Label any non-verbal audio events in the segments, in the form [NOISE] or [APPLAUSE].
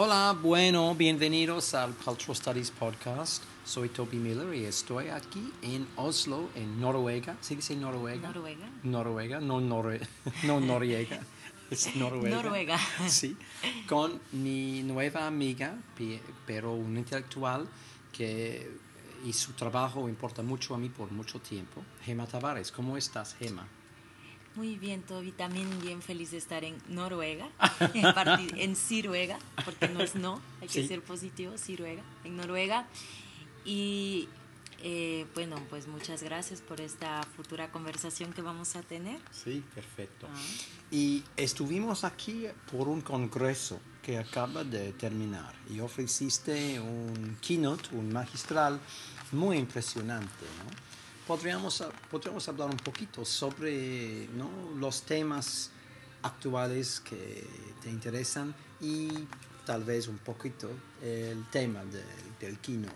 Hola, bueno, bienvenidos al Cultural Studies Podcast. Soy Toby Miller y estoy aquí en Oslo, en Noruega. ¿Sí dice Noruega? Noruega. Noruega, no, Norue [LAUGHS] no Noriega. Es Noruega. Noruega. Sí, con mi nueva amiga, pero un intelectual que y su trabajo importa mucho a mí por mucho tiempo, Gema Tavares. ¿Cómo estás, Gema? Muy bien, Toby. También bien feliz de estar en Noruega, [LAUGHS] en, parti- en Siruega, porque no es no, hay que Sí. ser positivo, Siruega, en Noruega. Y eh, bueno, pues muchas gracias por esta futura conversación que vamos a tener. Sí, perfecto. Ah. Y estuvimos aquí por un congreso que acaba de terminar y ofreciste un keynote, un magistral muy impresionante. ¿no? Podríamos, podríamos hablar un poquito sobre ¿no? los temas actuales que te interesan y tal vez un poquito el tema de- del keynote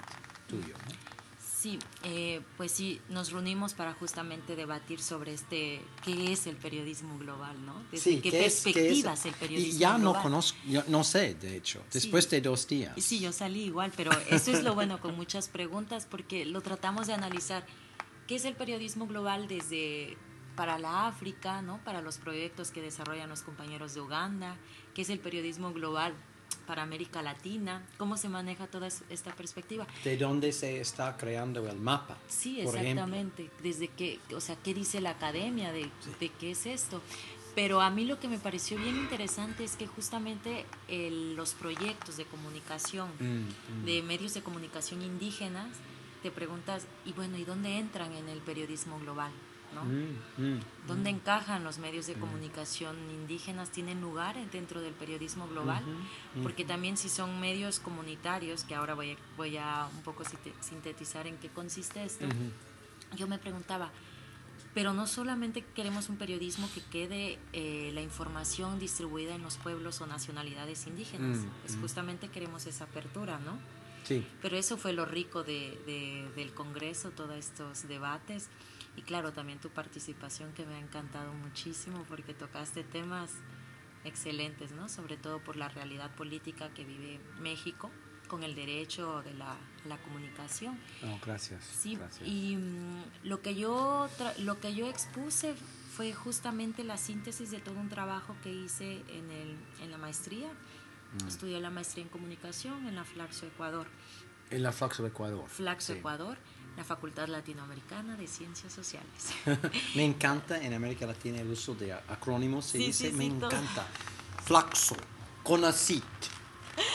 tuyo. ¿no? Sí, eh, pues sí, nos reunimos para justamente debatir sobre este, qué es el periodismo global, ¿no? Desde Sí, qué ¿qué es- qué perspectiva es? el periodismo Y ya no global. conozco, yo no sé, de hecho, después de dos días. Sí, yo salí igual, pero eso es lo bueno con muchas preguntas porque lo tratamos de analizar. ¿Qué es el periodismo global desde para la África, ¿no? para los proyectos que desarrollan los compañeros de Uganda? ¿Qué es el periodismo global para América Latina? ¿Cómo se maneja toda es- esta perspectiva? de dónde se está creando el mapa. Sí, exactamente. Desde que, o sea, ¿qué dice la academia de, de qué es esto? Pero a mí lo que me pareció bien interesante es que justamente el- los proyectos de comunicación Mm, mm. de medios de comunicación indígenas, te preguntas, y bueno, ¿y dónde entran en el periodismo global? ¿no? Mm, mm. ¿Dónde encajan los medios de comunicación indígenas? ¿Tienen lugar dentro del periodismo global? Ujú, Porque también si son medios comunitarios, que ahora voy a, voy a un poco sinte- sintetizar en qué consiste esto, Ujú. yo me preguntaba, pero no solamente queremos un periodismo que quede eh, la información distribuida en los pueblos o nacionalidades indígenas, Mm, es mm. justamente queremos esa apertura, ¿no? Sí, Pero eso fue lo rico de, de- del Congreso, todos estos debates. Y claro, también tu participación que me ha encantado muchísimo porque tocaste temas excelentes, ¿no? Sobre todo por la realidad política que vive México con el derecho de la, la comunicación. no, gracias. Sí, gracias. y mm, lo que yo tra- lo que yo expuse fue justamente la síntesis de todo un trabajo que hice en, el, en la maestría. Mm. Estudié la maestría en comunicación en la Flaxo Ecuador. En la Flaxo Ecuador. Flaxo sí. Ecuador, la Facultad Latinoamericana de Ciencias Sociales. [LAUGHS] Me encanta en América Latina el uso de acrónimos. Se Sí, dice, sí, me encanta. Flaxo, Conacit.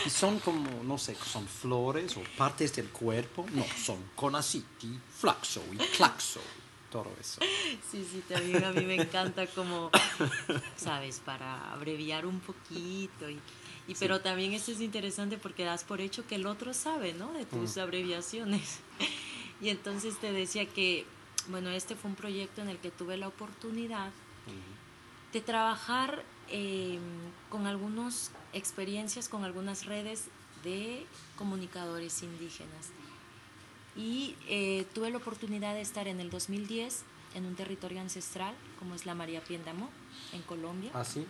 Y son como, no sé, son flores o partes del cuerpo. No, son Conacit y Flaxo y Claxo. Todo eso. Sí, sí, también a mí me encanta como, [LAUGHS] sabes, para abreviar un poquito. Y, y Pero también eso es interesante porque das por hecho que el otro sabe, ¿no? De tus abreviaciones. [LAUGHS] Y entonces te decía que, bueno, este fue un proyecto en el que tuve la oportunidad de trabajar eh, con algunas experiencias, con algunas redes de comunicadores indígenas. Y eh, tuve la oportunidad de estar en el 2010 en un territorio ancestral, como es la María Piendamó, en Colombia. ¿Así?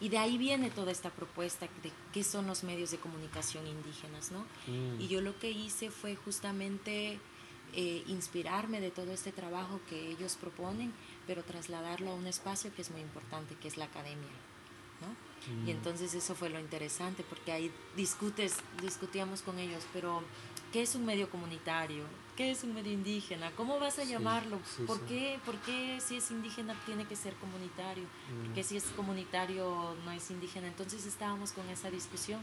Y de ahí viene toda esta propuesta de qué son los medios de comunicación indígenas, ¿no? Mm. Y yo lo que hice fue justamente eh, inspirarme de todo este trabajo que ellos proponen, pero trasladarlo a un espacio que es muy importante, que es la academia, ¿no? Y entonces eso fue lo interesante, porque ahí discutes, discutíamos con ellos, pero ¿qué es un medio comunitario? ¿Qué es un medio indígena? ¿Cómo vas a Sí, llamarlo? sí, ¿Por sí. qué? ¿Por qué si es indígena tiene que ser comunitario? ¿Por qué si es comunitario no es indígena? Entonces estábamos con esa discusión.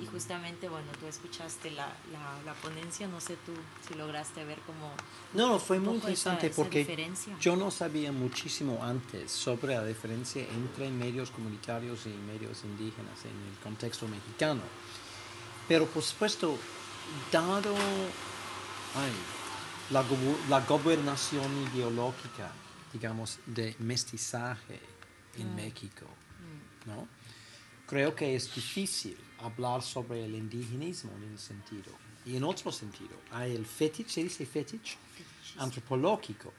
Y justamente, bueno, tú escuchaste la, la, la ponencia, no sé tú si lograste ver cómo... No, no, fue muy interesante esa porque yo no sabía muchísimo antes sobre la diferencia entre medios comunitarios y medios indígenas en el contexto mexicano. Pero por supuesto, dado ay, la, la gobernación ideológica, digamos, de mestizaje en Mm. México, ¿no? Creo que es difícil hablar sobre el indigenismo en ese sentido. Y en otro sentido, hay el fetiche, se dice fetiche, antropológico,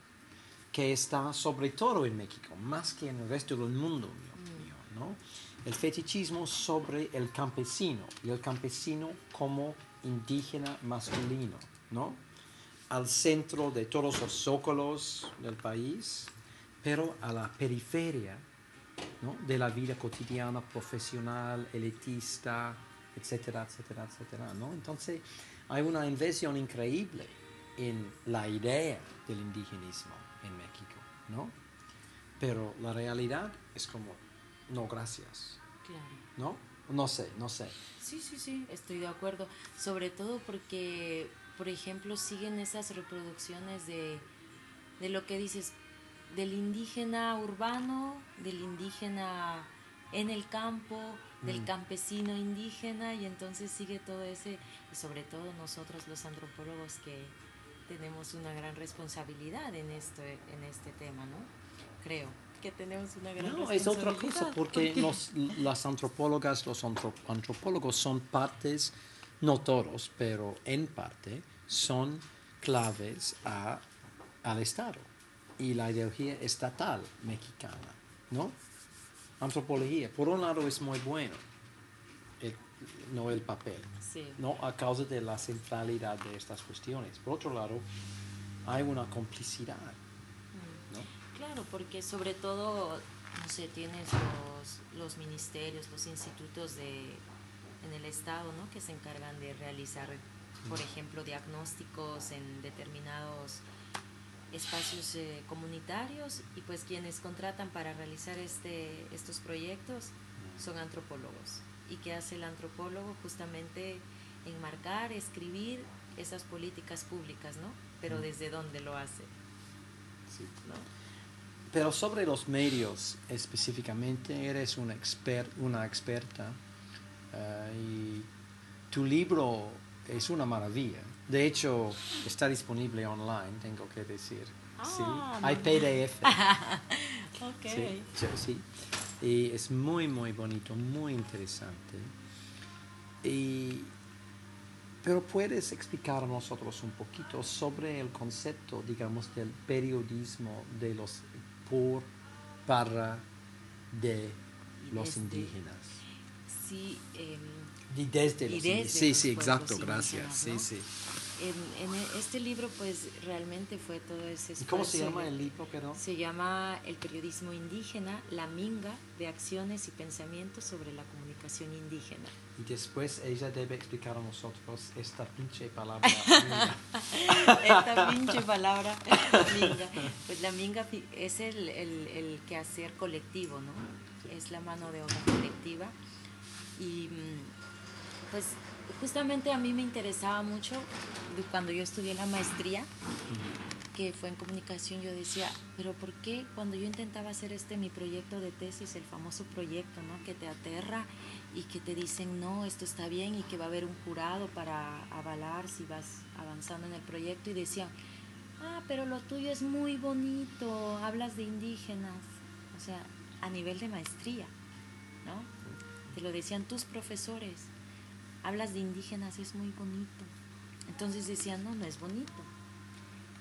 que está sobre todo en México, más que en el resto del mundo, mío, mío, ¿no? el fetichismo sobre el campesino y el campesino como indígena masculino, ¿no? Al centro de todos los zócalos del país, pero a la periferia ¿no? de la vida cotidiana, profesional, elitista, etcétera, etcétera, etcétera, ¿no? Entonces hay una inversión increíble en la idea del indigenismo en México, ¿no? Pero la realidad es como, no, gracias. Claro. ¿No? No sé, no sé. Sí, sí, sí, estoy de acuerdo. Sobre todo porque, por ejemplo, siguen esas reproducciones de, de lo que dices, del indígena urbano, del indígena en el campo, del Mm. campesino indígena, y entonces sigue todo ese, y sobre todo nosotros los antropólogos que tenemos una gran responsabilidad en, esto, en este tema, ¿no? Creo que tenemos una gran No, es otra cosa, porque los, las antropólogas, los antro- antropólogos son partes, no todos, pero en parte, son claves a, al Estado y la ideología estatal mexicana, ¿no? Antropología, por un lado, es muy bueno, el- no el papel, Sí. ¿no? A causa de la centralidad de estas cuestiones. Por otro lado, hay una complicidad. Claro, porque sobre todo, no sé, tienes los, los ministerios, los institutos de, en el Estado, ¿no? Que se encargan de realizar, por ejemplo, diagnósticos en determinados espacios eh, comunitarios y pues quienes contratan para realizar este, estos proyectos son antropólogos. ¿Y qué hace el antropólogo? Justamente enmarcar, escribir esas políticas públicas, ¿no? Pero desde dónde lo hace, Sí. ¿no? Pero sobre los medios específicamente, eres una, exper- una experta eh, y tu libro es una maravilla. De hecho, está disponible online, tengo que decir. sí. Ah, Hay. PDF. [LAUGHS] Ok. sí, sí, sí. Y es muy, muy bonito, muy interesante. Y, pero puedes explicar a nosotros un poquito sobre el concepto, digamos, del periodismo de los por, para, de los desde- indígenas. Sí, em, Y desde Y los desde indígenas. Sí, sí, exacto, gracias. Sí, ¿no? sí. en, en e- este libro pues realmente fue todo ese ¿Y cómo se esfuerzo llama el libro, perdón? Se llama El periodismo indígena, la minga de acciones y pensamientos sobre la comunicación indígena. Y después ella debe explicar a nosotros esta pinche palabra. [LAUGHS] minga. Esta pinche palabra, minga. Pues la minga es el, el, el quehacer colectivo, ¿no? Es la mano de obra colectiva. Y mm, pues justamente a mí me interesaba mucho cuando yo estudié la maestría, que fue en comunicación, yo decía, pero ¿por qué cuando yo intentaba hacer este mi proyecto de tesis, el famoso proyecto, ¿no? Que te aterra y que te dicen, no, esto está bien y que va a haber un jurado para avalar si vas avanzando en el proyecto y decían, ah, pero lo tuyo es muy bonito, hablas de indígenas, o sea, a nivel de maestría, ¿no? Te lo decían tus profesores, hablas de indígenas, es muy bonito. Entonces decían, no, no es bonito.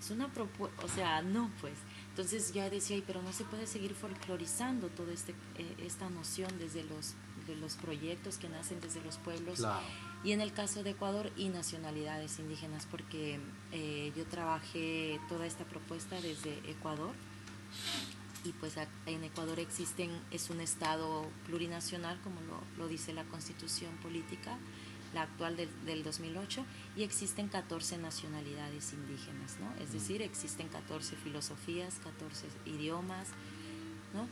Es una propuesta, o sea, no, pues. Entonces yo decía, "Ay, pero no se puede seguir folclorizando toda este, eh, esta noción desde los, de los proyectos que nacen desde los pueblos Claro. y en el caso de Ecuador y nacionalidades indígenas, porque eh, yo trabajé toda esta propuesta desde Ecuador y pues en Ecuador existen, es un estado plurinacional, como lo, lo dice la constitución política, la actual del, del 2008, y existen 14 nacionalidades indígenas, ¿no? Es decir, existen 14 filosofías, 14 idiomas, ¿no?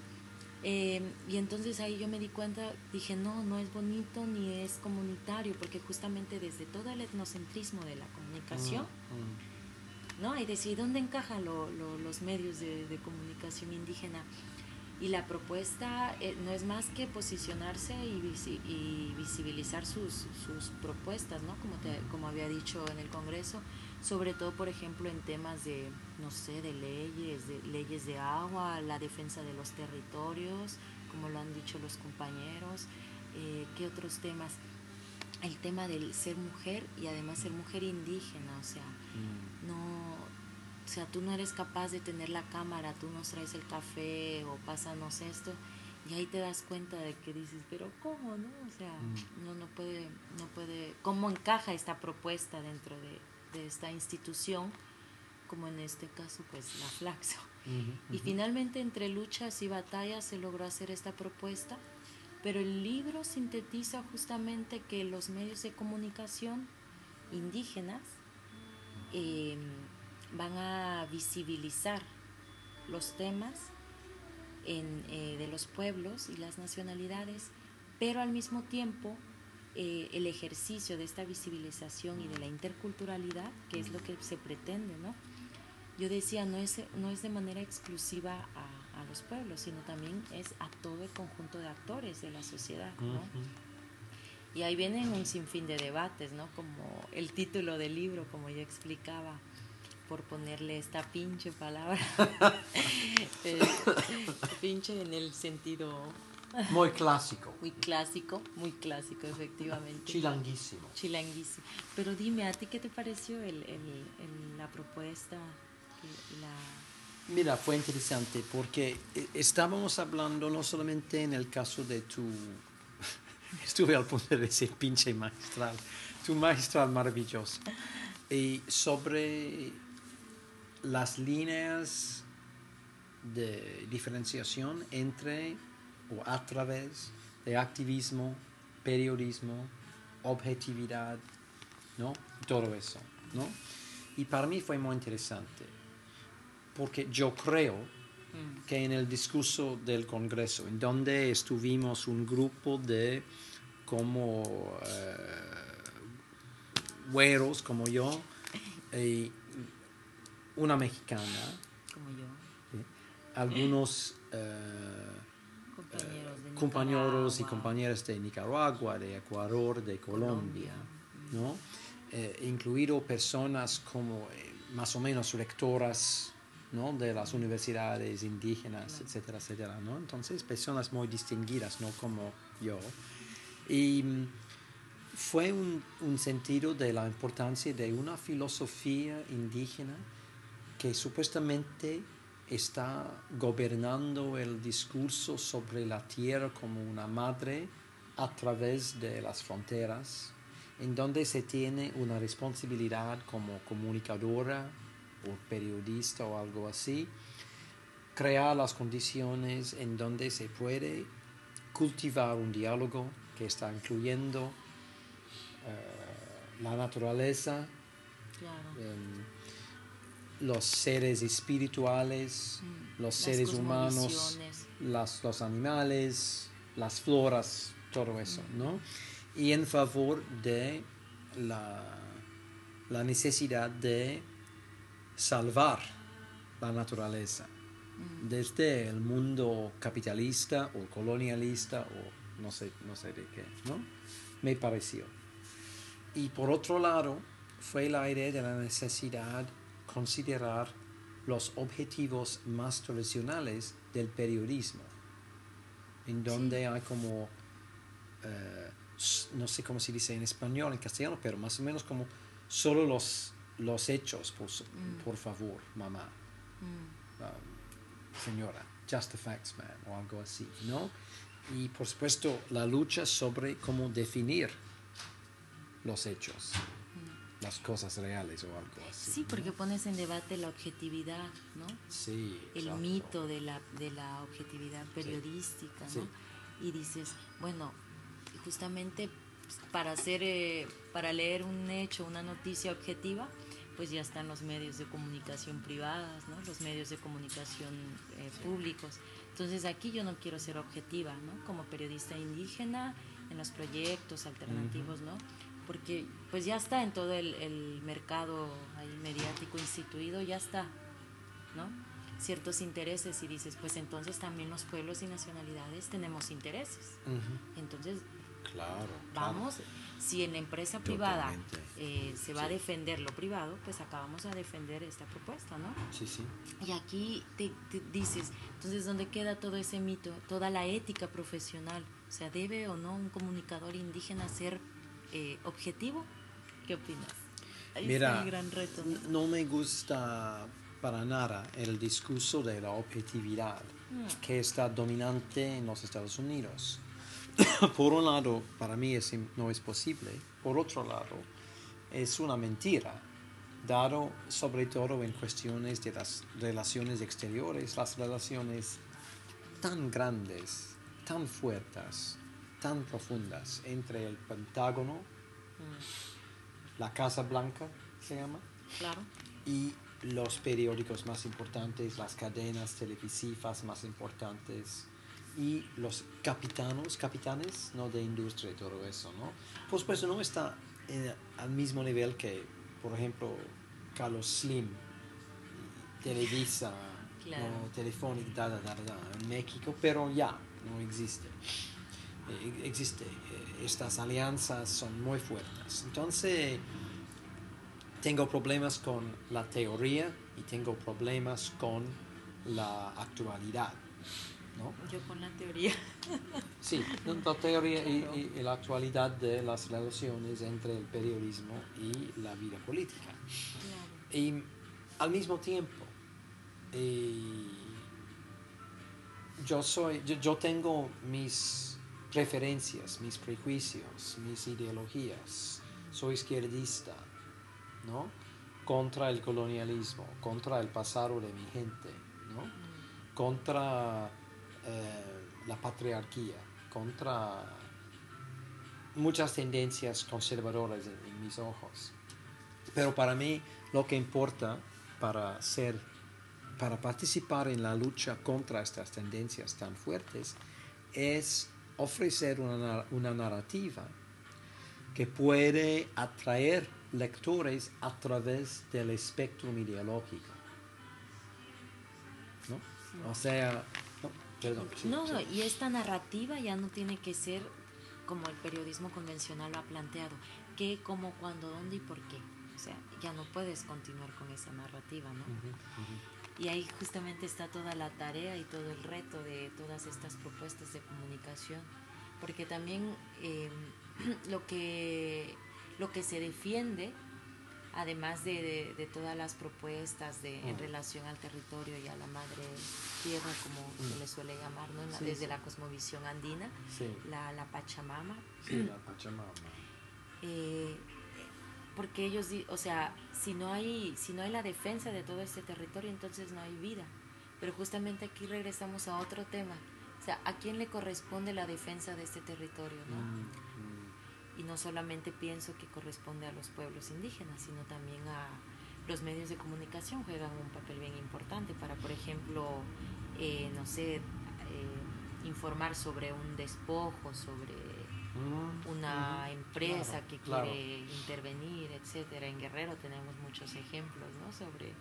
Eh, y entonces ahí yo me di cuenta, dije, no, no es bonito ni es comunitario, porque justamente desde todo el etnocentrismo de la comunicación, Mm, ¿no? Y decir, ¿dónde encajan lo- lo- los medios de, de comunicación indígena? Y la propuesta eh, no es más que posicionarse y, visi- y visibilizar sus, sus propuestas, ¿no? Como, te- como había dicho en el Congreso, sobre todo, por ejemplo, en temas de, no sé, de leyes, de leyes de agua, la defensa de los territorios, como lo han dicho los compañeros, eh, ¿qué otros temas? El tema del ser mujer y además ser mujer indígena, o sea, mm. no, o sea, tú no eres capaz de tener la cámara, tú nos traes el café o pásanos esto Y ahí te das cuenta de que dices, pero ¿cómo, no? O sea, no, no puede, no puede, ¿cómo encaja esta propuesta dentro de, de esta institución? Como en este caso, pues la Flaxo. Y finalmente, entre luchas y batallas, se logró hacer esta propuesta, pero el libro sintetiza justamente que los medios de comunicación indígenas em, van a visibilizar los temas eh, de los pueblos y las nacionalidades, pero al mismo tiempo eh, el ejercicio de esta visibilización y de la interculturalidad, que es lo que se pretende, ¿no? Yo decía, no es, no es de manera exclusiva a, a los pueblos, sino también es a todo el conjunto de actores de la sociedad, ¿no? Y ahí vienen un sinfín de debates, ¿no? Como el título del libro, como yo explicaba, por ponerle esta pinche palabra. [LAUGHS] Eh, pinche en el sentido... Muy clásico. Muy clásico, muy clásico, efectivamente. Chilanguísimo. Chilanguísimo. Pero dime, ¿a ti qué te pareció el, el, la propuesta? La... Mira, fue interesante porque eh, estábamos hablando no solamente en el caso de tu... [LAUGHS] Estuve al punto de decir pinche magistral, tu magistral maravilloso. Y sobre las líneas de diferenciación entre o a través de activismo, periodismo, objetividad, ¿no? Todo eso, ¿no? Y para mí fue muy interesante, porque yo creo mm. que en el discurso del Congreso, en donde estuvimos un grupo de como eh, güeros como yo, y una mexicana. Como yo. Algunos eh, compañeros, y compañeras de Nicaragua, de Ecuador, de Colombia, ¿no? Eh, incluido personas como eh, más o menos rectoras ¿no? de las universidades indígenas, etcétera, etcétera, ¿no? Entonces, personas muy distinguidas, no como yo. Y mm, fue un, un, sentido de la importancia de una filosofía indígena que supuestamente está gobernando el discurso sobre la tierra como una madre a través de las fronteras, en donde se tiene una responsabilidad como comunicadora o periodista o algo así, crear las condiciones en donde se puede cultivar un diálogo que está incluyendo eh, la naturaleza, los seres espirituales, mm, los seres humanos, las, los animales, las floras, todo eso, mm. ¿no? Y en favor de la, la necesidad de salvar la naturaleza mm. desde el mundo capitalista o colonialista o no sé, no sé de qué, ¿no? Me pareció. Y por otro lado, fue la idea de la necesidad considerar los objetivos más tradicionales del periodismo, en donde hay como, eh, no sé cómo se dice en español, en castellano, pero más o menos como solo los, los hechos, por, mm. por favor, mamá, mm. um, señora, just the facts, man, o algo así, ¿no? Y por supuesto la lucha sobre cómo definir los hechos las cosas reales o algo así. Sí, porque pones en debate la objetividad, ¿no? Sí. El mito de la, de la objetividad periodística, ¿no? Y dices, bueno, justamente para hacer, eh, para leer un hecho, una noticia objetiva, pues ya están los medios de comunicación privadas, ¿no? Los medios de comunicación eh, públicos. Entonces aquí yo no quiero ser objetiva, ¿no? Como periodista indígena en los proyectos alternativos, ¿no? Porque pues ya está en todo el, el mercado ahí mediático instituido, ya está, ¿no? Ciertos intereses y dices, pues entonces también los pueblos y nacionalidades tenemos intereses. Entonces, claro, vamos, si en la empresa privada eh, se va a defender lo privado, pues acabamos a defender esta propuesta, ¿no? Sí, sí. Y aquí te, te dices, entonces, ¿dónde queda todo ese mito, toda la ética profesional? O sea, ¿debe o no un comunicador indígena ser eh, objetivo. ¿Qué opinas? Mira, no me gusta para nada el discurso de la objetividad Mm. que está dominante en los Estados Unidos. [COUGHS] Por un lado, para mí es no es posible. Por otro lado, es una mentira, dado sobre todo en cuestiones de las relaciones exteriores, las relaciones tan grandes, tan fuertes, tan profundas entre el Pentágono, Mm, la Casa Blanca se llama, Claro. y los periódicos más importantes, las cadenas televisivas más importantes y los capitanos, capitanes ¿no? de industria y todo eso, ¿no? Por supuesto no está en- al mismo nivel que, por ejemplo, Carlos Slim, Televisa, Claro. ¿no? Telefónica, da, da, da, da, en México, pero ya no existe. Eh, existe. eh, Estas alianzas son muy fuertes. Entonces, tengo problemas con la teoría y tengo problemas con la actualidad. ¿no? Yo con la teoría. [LAUGHS] Sí, la teoría y, y la actualidad de las relaciones entre el periodismo y la vida política. Claro. Y al mismo tiempo, eh, yo, soy, yo, yo tengo mis preferencias, mis prejuicios, mis ideologías. Soy izquierdista, ¿no? Contra el colonialismo, contra el pasado de mi gente, ¿no? Contra eh, la patriarquía, contra muchas tendencias conservadoras en- en mis ojos. Pero para mí lo que importa para ser, para participar en la lucha contra estas tendencias tan fuertes es ofrecer una, una narrativa que puede atraer lectores a través del espectro ideológico. ¿No? O sea, no, perdón. sí, No, y esta narrativa ya no tiene que ser como el periodismo convencional lo ha planteado. ¿Qué, cómo, cuándo, dónde y por qué? O sea, ya no puedes continuar con esa narrativa, ¿no? Y ahí justamente está toda la tarea y todo el reto de todas estas propuestas de comunicación, porque también eh, [CLEARS THROAT] lo, que, lo que se defiende, además de, de- de todas las propuestas de, en Mm. relación al territorio y a la madre tierra, como se Mm. le suele llamar, ¿no? Sí, desde sí. la cosmovisión andina, Sí, la, la Pachamama, sí, la Pachamama. eh, porque ellos, o sea, si no hay si no hay la defensa de todo este territorio, entonces no hay vida. Pero justamente aquí regresamos a otro tema. O sea, ¿a quién le corresponde la defensa de este territorio? ¿no? Mm, mm. Y no solamente pienso que corresponde a los pueblos indígenas, sino también a los medios de comunicación juegan un papel bien importante para, por ejemplo, eh, no sé, eh, informar sobre un despojo, sobre una empresa claro, que claro. quiere intervenir, etcétera. En Guerrero tenemos muchos ejemplos, ¿no? Sobre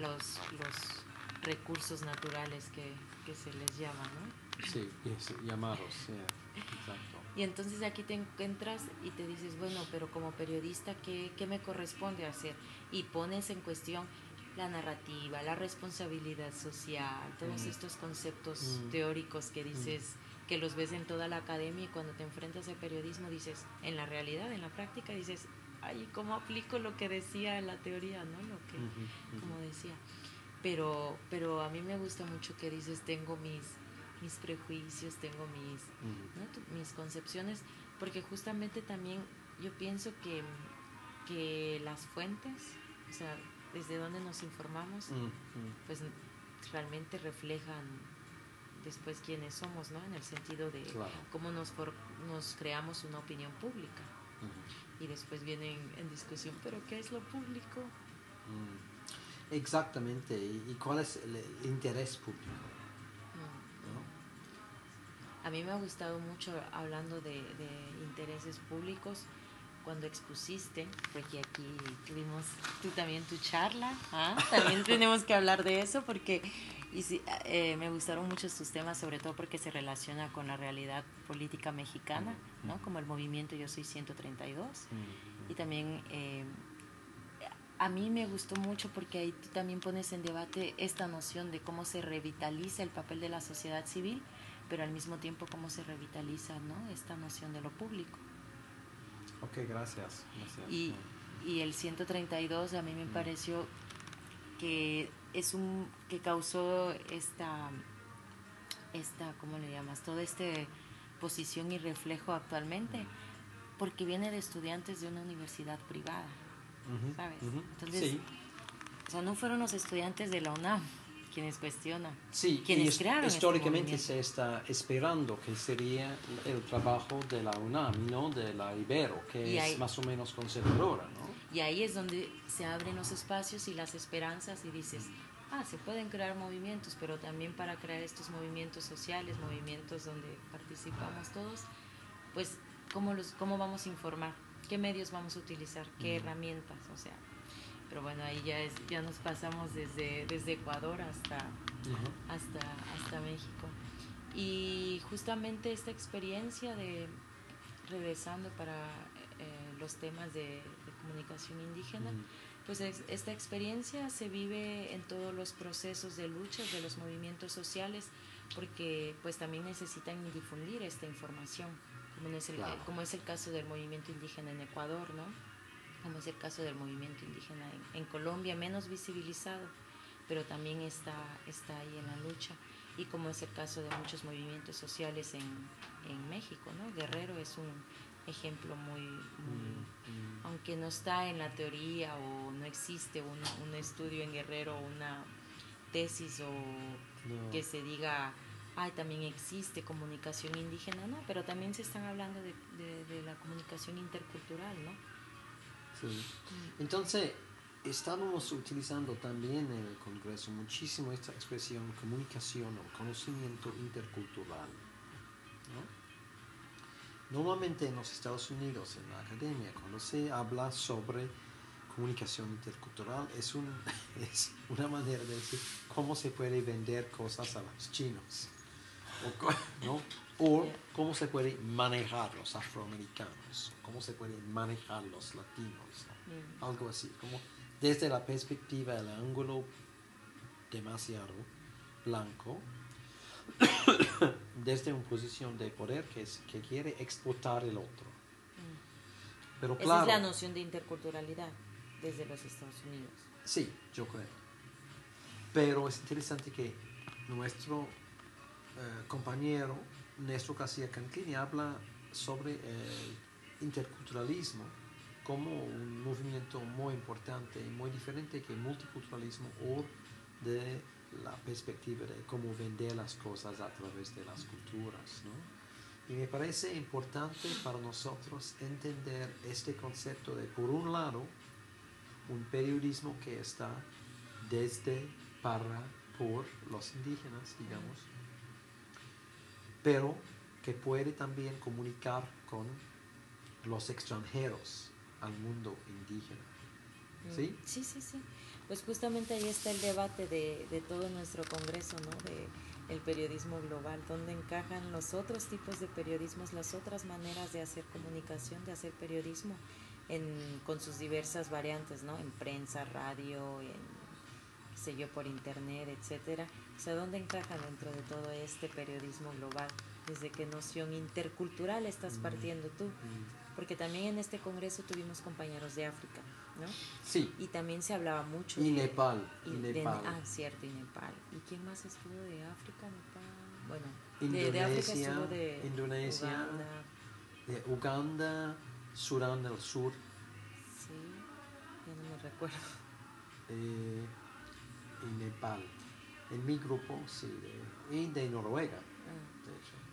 los, los recursos naturales que, que se les llama, ¿no? Sí, yes, llamados, exacto. Y entonces aquí te encuentras y te dices, bueno, pero como periodista, ¿qué, qué me corresponde hacer? Y pones en cuestión la narrativa, la responsabilidad social, todos Mm. estos conceptos Mm. teóricos que dices, que los ves en toda la academia y cuando te enfrentas al periodismo dices, en la realidad, en la práctica, dices, ay, ¿cómo aplico lo que decía la teoría, no? Lo que, como decía. Pero, pero a mí me gusta mucho que dices, tengo mis, mis prejuicios, tengo mis, mis concepciones, porque justamente también yo pienso que, que las fuentes, o sea, desde donde nos informamos, pues realmente reflejan después quiénes somos, ¿no? En el sentido de Claro. cómo nos, for- nos creamos una opinión pública. Y después vienen en discusión, ¿pero qué es lo público? Mm. Exactamente, ¿y cuál es el, el interés público? ¿no? A mí me ha gustado mucho, hablando de, de intereses públicos, cuando expusiste, porque aquí tuvimos tú también tu charla, ¿ah? también [LAUGHS] tenemos que hablar de eso, porque y sí, eh, me gustaron mucho tus temas, sobre todo porque se relaciona con la realidad política mexicana, ¿no? como el movimiento Yo Soy 132. Mm, Y también eh, a mí me gustó mucho porque ahí tú también pones en debate esta noción de cómo se revitaliza el papel de la sociedad civil, pero al mismo tiempo cómo se revitaliza ¿no? esta noción de lo público. Ok, gracias. gracias. Y, y el 132 a mí me pareció que es un que causó esta esta cómo le llamas toda esta posición y reflejo actualmente porque viene de estudiantes de una universidad privada sabes entonces o sea no fueron los estudiantes de la UNAM quienes cuestionan sí quienes este históricamente se está esperando que sería el trabajo de la UNAM no de la Ibero que es más o menos conservadora no y ahí es donde se abren los espacios y las esperanzas y dices, ah, se pueden crear movimientos, pero también para crear estos movimientos sociales, movimientos donde participamos todos, pues, ¿cómo, los, cómo vamos a informar? ¿Qué medios vamos a utilizar? ¿Qué herramientas? O sea, pero bueno, ahí ya, es, ya nos pasamos desde, desde Ecuador hasta, hasta, hasta México. Y justamente esta experiencia de regresando para eh, los temas de, comunicación indígena, pues esta experiencia se vive en todos los procesos de lucha de los movimientos sociales, porque pues también necesitan difundir esta información, como es el, como es el caso del movimiento indígena en Ecuador, ¿no? Como es el caso del movimiento indígena en, Colombia, menos visibilizado, pero también está, está ahí en la lucha, y como es el caso de muchos movimientos sociales en, en México, ¿no? Guerrero es un ejemplo muy, mm, mm. aunque no está en la teoría o no existe un, un estudio en Guerrero, una tesis o que se diga, ay, también existe comunicación indígena, no, pero también se están hablando de, de, la comunicación intercultural, ¿no? Mm. Entonces, estábamos utilizando también en el Congreso muchísimo esta expresión comunicación o conocimiento intercultural, ¿no? Normalmente en los Estados Unidos, en la academia, cuando se habla sobre comunicación intercultural, es, un, [LAUGHS] es una manera de decir cómo se puede vender cosas a los chinos. ¿No? o cómo se puede manejar los afroamericanos, cómo se puede manejar los latinos, mm. algo así, como desde la perspectiva del ángulo demasiado blanco [COUGHS] desde una posición de poder que, es, que quiere explotar el otro. Mm. Pero claro, Esa es la noción de interculturalidad desde los Estados Unidos. Sí, yo creo. Pero es interesante que nuestro eh, compañero Néstor García Canclini habla sobre el interculturalismo como un movimiento muy importante y muy diferente que el multiculturalismo o de la perspectiva de cómo vender las cosas a través de las culturas. ¿no? Y me parece importante para nosotros entender este concepto de, por un lado, un periodismo que está desde, para, por los indígenas, digamos, pero que puede también comunicar con los extranjeros al mundo indígena. ¿Sí? Sí, sí, sí pues justamente ahí está el debate de, de todo nuestro Congreso, ¿no? De el periodismo global, donde encajan los otros tipos de periodismos, las otras maneras de hacer comunicación, de hacer periodismo, en, con sus diversas variantes, ¿no? En prensa, radio, en, yo, por internet, etcétera. O sea, ¿dónde encajan dentro de todo este periodismo global? ¿Desde qué noción intercultural estás partiendo tú? Porque también en este congreso tuvimos compañeros de África. ¿no? Sí. Y también se hablaba mucho y Nepal, y, Nepal. ah, cierto, y Nepal. ¿Y quién más estuvo de África? Nepal? Bueno, Indonesia, de, África estuvo de Indonesia, Uganda. de Uganda, Sudán del Sur. Sí, ya no me recuerdo. Eh, y Nepal. En mi grupo, sí, de, y de Noruega. Ah.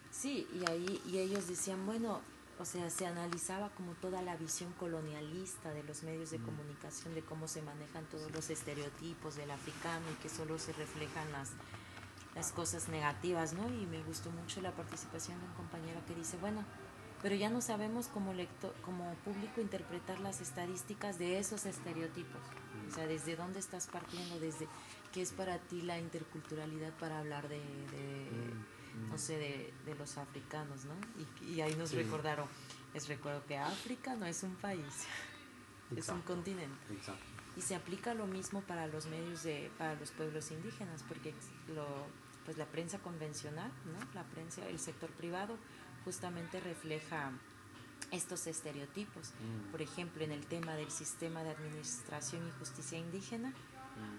Sí, y ahí y ellos decían, bueno, o sea, se analizaba como toda la visión colonialista de los medios de mm. comunicación, de cómo se manejan todos los estereotipos del africano y que solo se reflejan las, las cosas negativas, ¿no? Y me gustó mucho la participación de un compañero que dice, bueno, pero ya no sabemos como, lector, como público interpretar las estadísticas de esos estereotipos. O sea, desde dónde estás partiendo, desde qué es para ti la interculturalidad para hablar de, mm no sé, de, de los africanos, ¿no? Y, y ahí nos recordaron, les recuerdo que África no es un país, es un continente. Exacto. Y se aplica lo mismo para los medios de, para los pueblos indígenas, porque lo, pues la prensa convencional, ¿no? La prensa, el sector privado, justamente refleja estos estereotipos. Mm. Por ejemplo, en el tema del sistema de administración y justicia indígena,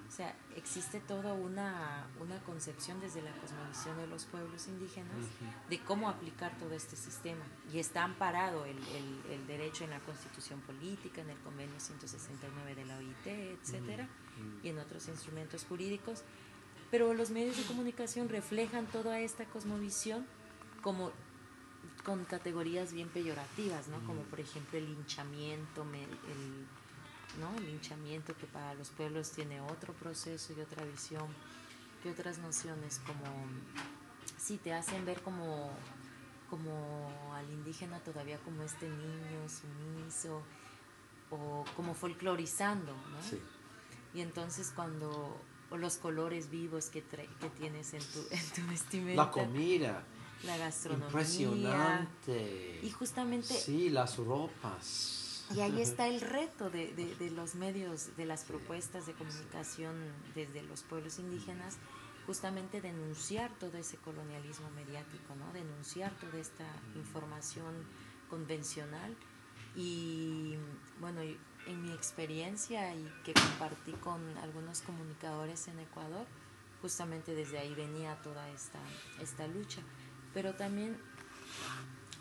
O sea, existe toda una, una concepción desde la cosmovisión de los pueblos indígenas de cómo aplicar todo este sistema. Y está amparado el, el, el, derecho en la constitución política, en el convenio 169 de la OIT, etcétera, y en otros instrumentos jurídicos. Pero los medios de comunicación reflejan toda esta cosmovisión como con categorías bien peyorativas, ¿no? Como por ejemplo el linchamiento, el ¿no? El linchamiento que para los pueblos tiene otro proceso y otra visión, que otras nociones como sí te hacen ver como, como al indígena todavía como este niño sumiso o como folclorizando, ¿no? Y entonces cuando los colores vivos que, que tienes en tu, en tu vestimenta. La comida. La gastronomía. Impresionante. Y justamente... Sí, las ropas y ahí está el [LAUGHS] reto de, de, los medios, de las propuestas de comunicación desde los pueblos indígenas, justamente denunciar todo ese colonialismo mediático, ¿no? denunciar toda esta información convencional. Y bueno, en mi experiencia y que compartí con algunos comunicadores en Ecuador, justamente desde ahí venía toda esta, esta lucha. Pero también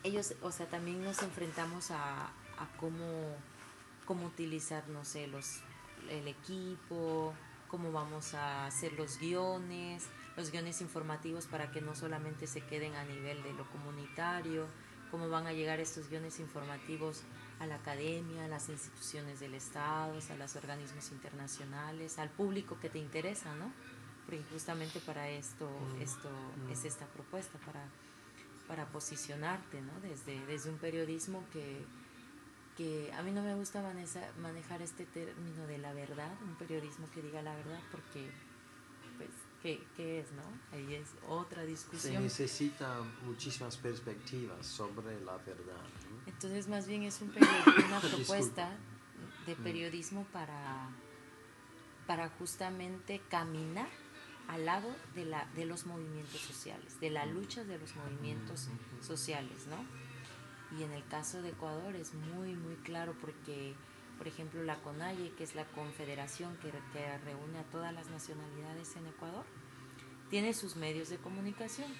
ellos, o sea, también nos enfrentamos a, a cómo, cómo utilizar, no sé, los, el equipo, cómo vamos a hacer los guiones, los guiones informativos para que no solamente se queden a nivel de lo comunitario, cómo van a llegar estos guiones informativos a la academia, a las instituciones del Estado, a los organismos internacionales, al público que te interesa, ¿no? Porque justamente para esto, mm. esto mm. es esta propuesta, para, para posicionarte, ¿no? Desde, desde un periodismo que, que a mí no me gusta manejar este término de la verdad, un periodismo que diga la verdad, porque, pues, ¿qué, qué es, no? Ahí es otra discusión. Se necesita muchísimas perspectivas sobre la verdad. Entonces, más bien es un una [COUGHS] propuesta de mm. periodismo para, para justamente caminar al lado de, la, de los movimientos sociales, de la lucha de los movimientos sociales, ¿no? Y en el caso de Ecuador es muy, muy claro porque, por ejemplo, la CONAIE, que es la confederación que, reúne a todas las nacionalidades en Ecuador, tiene sus medios de comunicación.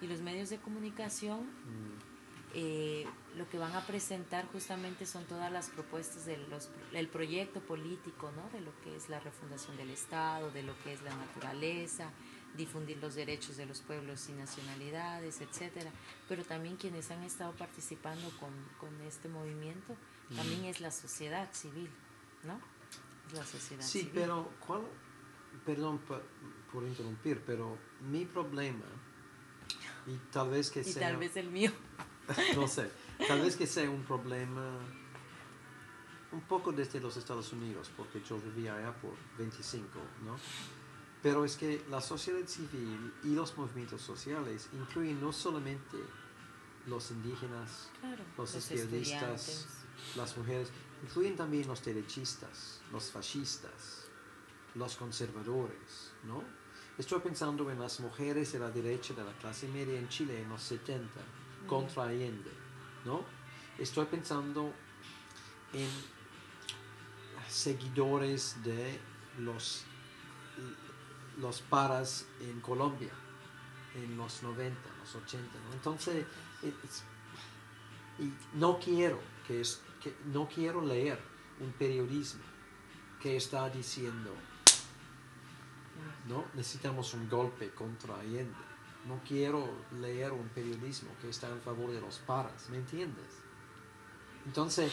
Y los medios de comunicación mm. Eh, lo que van a presentar justamente son todas las propuestas del proyecto político, ¿no? de lo que es la refundación del Estado, de lo que es la naturaleza, difundir los derechos de los pueblos y nacionalidades, etcétera, pero también quienes han estado participando con, con este movimiento, también es la sociedad civil, ¿no? Es la sociedad sí, civil. pero ¿cuál? Perdón por, por, interrumpir, pero mi problema, y tal vez que y sea... tal vez el mío. [LAUGHS] no sé, tal vez que sea un problema un poco desde los Estados Unidos, porque yo vivía allá por 25, ¿no? Pero es que la sociedad civil y los movimientos sociales incluyen no solamente los indígenas, los, izquierdistas, las mujeres, incluyen también los derechistas, los fascistas, los conservadores, ¿no? Estoy pensando en las mujeres de la derecha de la clase media en Chile en los 70, contra Allende, ¿no? Estoy pensando en seguidores de los los paras en Colombia en los 90, los 80. Entonces, y no quiero que, es, que no quiero leer un periodismo que está diciendo no necesitamos un golpe contra Allende. No quiero leer un periodismo que está en favor de los paras, ¿me entiendes? Entonces,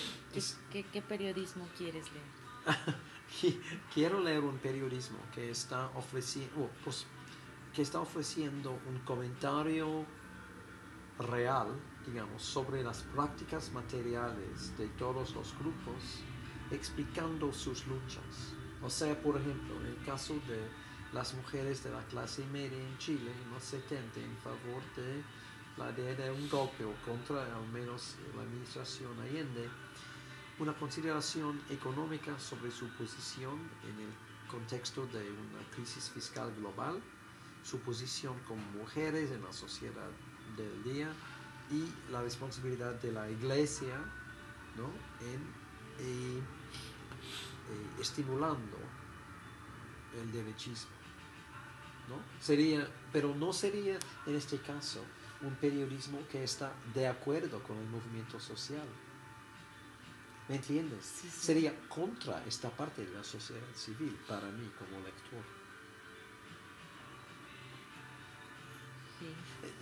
¿qué, qué periodismo quieres leer? [LAUGHS] quiero leer un periodismo que está ofreciendo, oh, pues, que está ofreciendo un comentario real, digamos, sobre las prácticas materiales de todos los grupos, explicando sus luchas. O sea, por ejemplo, en el caso de las mujeres de la clase media en Chile en los 70 en favor de la idea de un golpe o contra al menos la administración Allende, una consideración económica sobre su posición en el contexto de una crisis fiscal global, su posición como mujeres en la sociedad del día y la responsabilidad de la iglesia ¿no? en eh, eh, estimulando el derechismo. ¿No? Sería, pero no sería en este caso un periodismo que está de acuerdo con el movimiento social. ¿Me entiendes? Sería contra esta parte de la sociedad civil para mí como lector.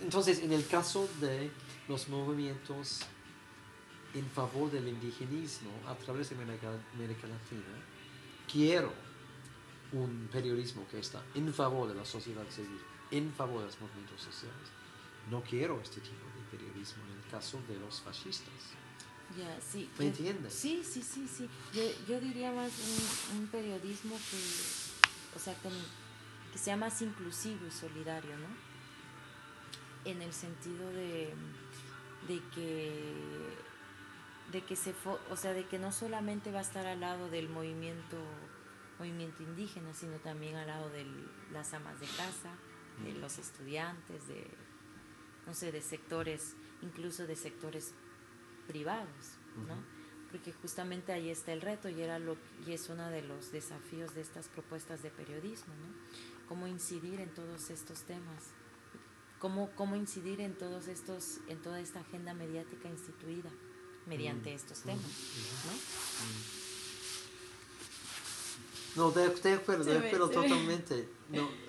Entonces, en el caso de los movimientos en favor del indigenismo a través de América, Latina, quiero un periodismo que está en favor de la sociedad civil, en favor de los movimientos sociales. No quiero este tipo de periodismo en el caso de los fascistas. Ya, sí. ¿Me entiendes? Sí, sí, sí, sí. Yo, diría más un, periodismo que, o sea, que sea más inclusivo y solidario, ¿no? en el sentido de, de que de que se o sea de que no solamente va a estar al lado del movimiento movimiento indígena sino también al lado de las amas de casa de los estudiantes de no sé de sectores incluso de sectores privados no porque justamente ahí está el reto y era lo y es uno de los desafíos de estas propuestas de periodismo no cómo incidir en todos estos temas cómo, cómo incidir en todos estos, en toda esta agenda mediática instituida mediante mm, estos temas, ¿no? No, de, acuerdo, de acuerdo totalmente. [LAUGHS]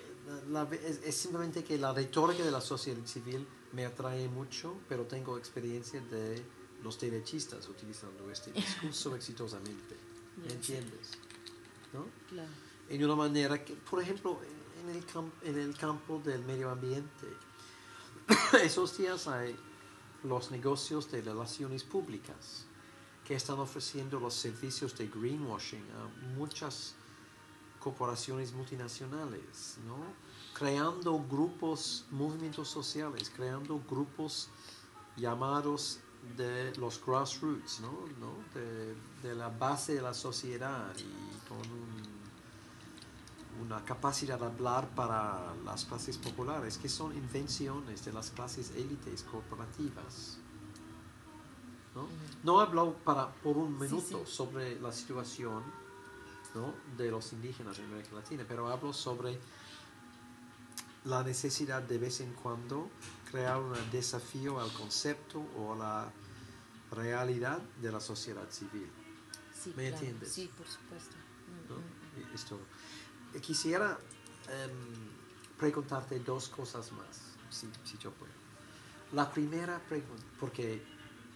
No, es, simplemente que la retórica de la sociedad civil me atrae mucho, pero tengo experiencia de los derechistas utilizando este [LAUGHS] discurso exitosamente. ¿Me entiendes? ¿No? Claro. En una manera que, por ejemplo, en el, en el campo del medio ambiente, [COUGHS] esos días hay los negocios de relaciones públicas que están ofreciendo los servicios de greenwashing a muchas corporaciones multinacionales, ¿no? creando grupos, movimientos sociales, creando grupos llamados de los grassroots, ¿no? De, de, la base de la sociedad y con un una capacidad de hablar para las clases populares, que son invenciones de las clases élites corporativas. No, no hablo para, por un minuto sobre la situación ¿no? de los indígenas en América Latina, pero hablo sobre la necesidad de vez en cuando crear un desafío al concepto o a la realidad de la sociedad civil. ¿Me entiendes? Sí, por supuesto. Esto. Eh, quisiera em, preguntarte dos cosas más, si, si, yo puedo. La primera pregunta, porque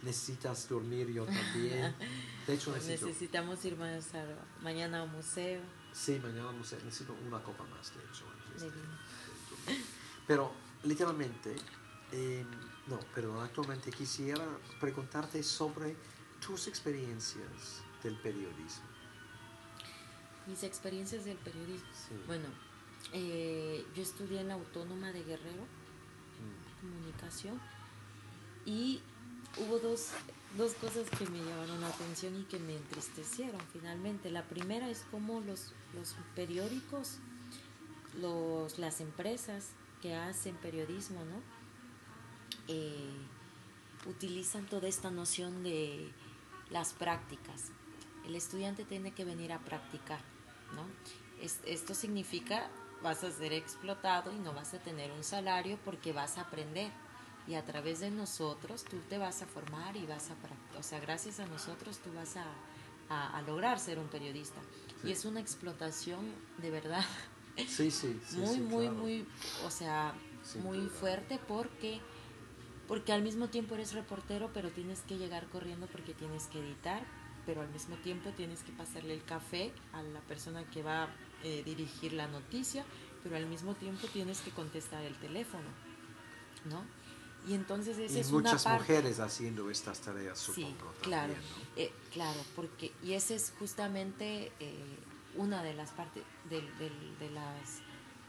necesitas dormir yo también. [LAUGHS] De hecho, necesito, necesitamos ir más mañana al museo. Sí, mañana al museo. Necesito una copa más, de hecho. [LAUGHS] Pero, literalmente, em, no, pero actualmente quisiera preguntarte sobre tus experiencias del periodismo mis experiencias del periodismo. Bueno, eh, yo estudié en la Autónoma de Guerrero, mm. comunicación, y hubo dos, dos cosas que me llamaron la atención y que me entristecieron finalmente. La primera es cómo los, los periódicos, los, las empresas que hacen periodismo, ¿no? Eh, utilizan toda esta noción de las prácticas. El estudiante tiene que venir a practicar esto significa vas a ser explotado y no vas a tener un salario porque vas a aprender y a través de nosotros tú te vas a formar y vas a o sea gracias a nosotros tú vas a, lograr ser un periodista. Y es una explotación de verdad sí, sí, muy muy muy o sea muy fuerte porque porque al mismo tiempo eres reportero pero tienes que llegar corriendo porque tienes que editar pero al mismo tiempo tienes que pasarle el café a la persona que va a eh, dirigir la noticia, pero al mismo tiempo tienes que contestar el teléfono, ¿no? Y entonces esa es muchas mujeres haciendo estas tareas, supongo. Sí, claro, eh, claro, porque y esa es justamente eh, una de las partes de, de, las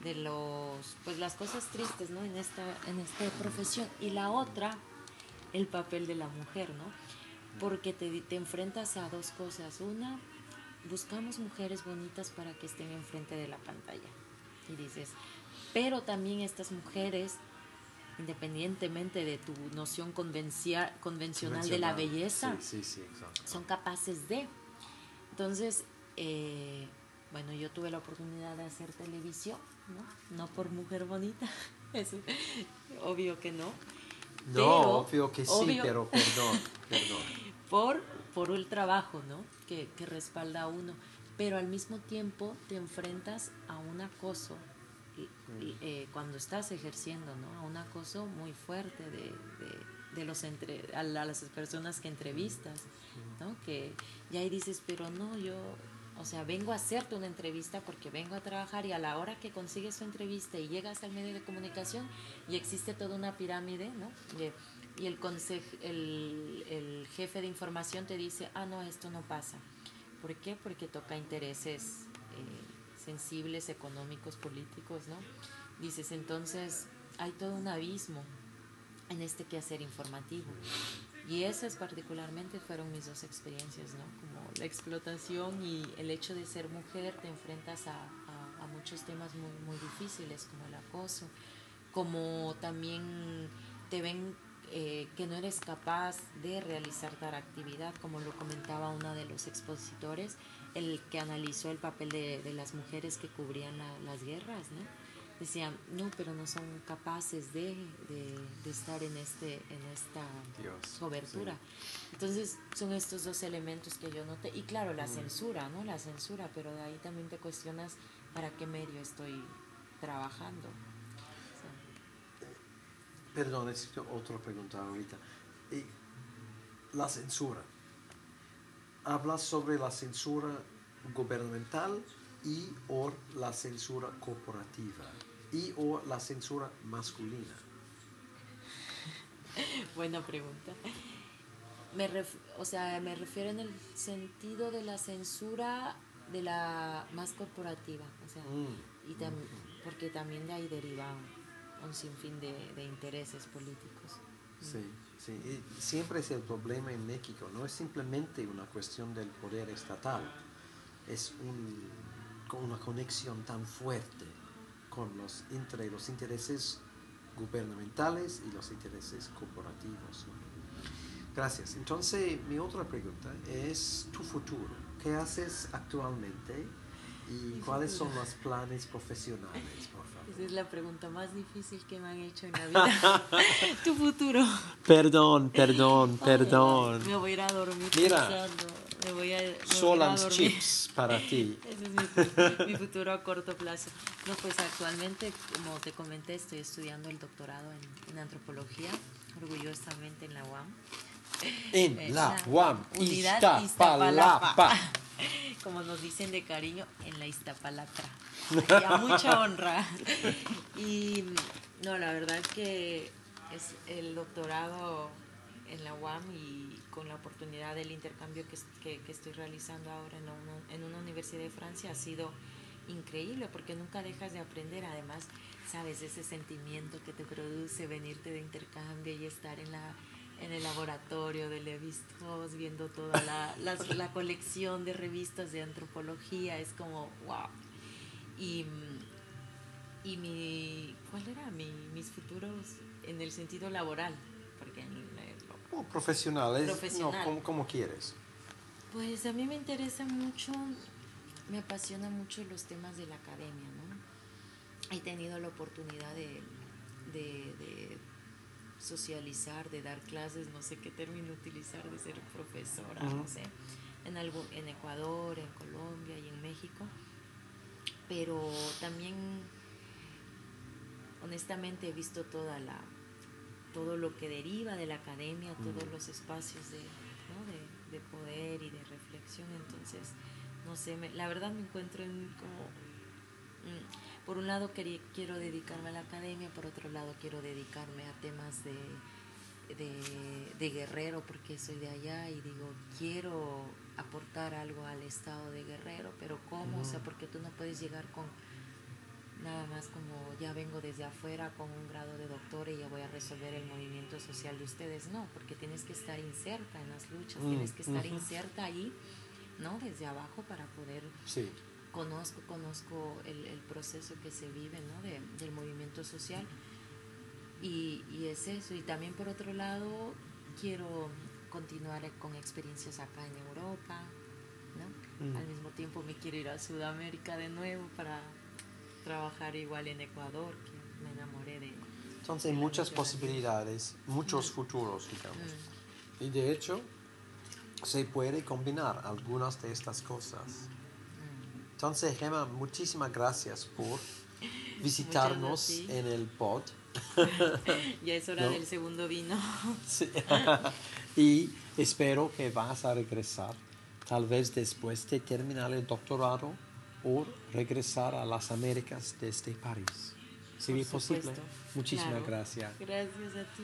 de los pues las cosas tristes, ¿no? En esta en esta profesión y la otra el papel de la mujer, ¿no? porque te, te enfrentas a dos cosas. Una, buscamos mujeres bonitas para que estén enfrente de la pantalla. Y dices, pero también estas mujeres, independientemente de tu noción convencional de la belleza, son capaces de. Entonces, eh, bueno, yo tuve la oportunidad de hacer televisión, ¿no? No por mujer bonita, [LAUGHS] eso, obvio que no. No, obvio que sí, pero perdón, [LAUGHS] perdón. Por, por el trabajo, ¿no? Que, que respalda a uno. Pero al mismo tiempo te enfrentas a un acoso eh, cuando estás ejerciendo, ¿no? Un acoso muy fuerte de, de, los entre, a, las personas que entrevistas, ¿no? Que ya ahí dices, pero no, yo, o sea, vengo a hacerte una entrevista porque vengo a trabajar y a la hora que consigues tu entrevista y llegas al medio de comunicación y existe toda una pirámide, ¿no? Y, y el, el, el jefe de información te dice, ah, no, esto no pasa. ¿Por qué? Porque toca intereses sensibles, económicos, políticos, ¿no? Dices, entonces hay todo un abismo en este quehacer informativo. Y esas particularmente fueron mis dos experiencias, ¿no? Como la explotación y el hecho de ser mujer, te enfrentas a, a, muchos temas muy, muy difíciles, como el acoso, como también te ven eh, que no eres capaz de realizar tal actividad, como lo comentaba uno de los expositores, el que analizó el papel de, de las mujeres que cubrían las guerras, ¿no? Decían, no, pero no son capaces de, de, estar en, este, en esta cobertura. Entonces, son estos dos elementos que yo noté. Y claro, la censura, ¿no? La censura, pero de ahí también te cuestionas para qué medio estoy trabajando. Perdón, necesito otra pregunta ahorita. La censura habla sobre la censura gubernamental y o la censura corporativa y o la censura masculina. [LAUGHS] Buena pregunta. Me o sea, me refiero en el sentido de la censura de la más corporativa, o sea, mm. y porque también de ahí deriva un sinfín de, de intereses políticos. Sí. Sí, siempre es el problema en México, no es simplemente una cuestión del poder estatal, es una conexión tan fuerte con los, entre los intereses gubernamentales y los intereses corporativos. Gracias. Entonces, mi otra pregunta es tu futuro. ¿Qué haces actualmente y cuáles son los planes profesionales? Esa es la pregunta más difícil que me han hecho en la vida. [LAUGHS] tu futuro. Perdón, perdón, perdón. me voy a ir a dormir Mira, pensando. Me voy a, me chips para ti. [LAUGHS] Ese es mi, futuro a corto plazo. No, pues actualmente, como te comenté, estoy estudiando el doctorado en, antropología, orgullosamente en la UAM. En, eh, la, UAM, Iztapalapa. Como nos dicen de cariño, en la Iztapalacra a mucha honra. Y no, la verdad que es el doctorado en la UAM y con la oportunidad del intercambio que, que, estoy realizando ahora en en una universidad de Francia ha sido increíble porque nunca dejas de aprender. Además, sabes, ese sentimiento que te produce venirte de intercambio y estar en la en el laboratorio de Levi Strauss viendo toda la, la, la colección de revistas de antropología, es como, wow, y, y mi, ¿cuál era? Mi, mis futuros en el sentido laboral. Porque en, oh, profesionales, profesional. No, ¿cómo, quieres? Pues a mí me interesa mucho, me apasiona mucho los temas de la academia, ¿no? He tenido la oportunidad de, de, de socializar, de dar clases, no sé qué término utilizar, de ser profesora, no sé, en, algo, en Ecuador, en Colombia y en México. Pero también honestamente he visto toda la todo lo que deriva de la academia, todos los espacios de, de, poder y de reflexión, entonces, no sé, la verdad me encuentro en como, mm, por un lado quiero dedicarme a la academia, por otro lado quiero dedicarme a temas de, de, Guerrero porque soy de allá y digo, quiero aportar algo al estado de Guerrero, pero ¿cómo? O sea, porque tú no puedes llegar con nada más como ya vengo desde afuera con un grado de doctor y ya voy a resolver el movimiento social de ustedes. No, porque tienes que estar inserta en las luchas, mm, tienes que estar inserta ahí, ¿no? Desde abajo para poder... Sí. Conozco, conozco el, el proceso que se vive, ¿no? De, del movimiento social y, y es eso. Y también por otro lado, quiero continuar con experiencias acá en Europa, ¿no? Mm. Al mismo tiempo me quiero ir a Sudamérica de nuevo para trabajar igual en Ecuador, que me enamoré de... Entonces hay muchas posibilidades, muchos futuros, digamos. Mm, Y de hecho, se puede combinar algunas de estas cosas. Entonces, Gemma, muchísimas gracias por [LAUGHS] visitarnos en el pod. [LAUGHS] Ya es hora No. del segundo vino. [LAUGHS] Sí. y espero que vas a regresar, tal vez después de terminar el doctorado o regresar a las Américas desde París. ¿Sería Por posible? Muchísimas Claro. gracias. Gracias a ti.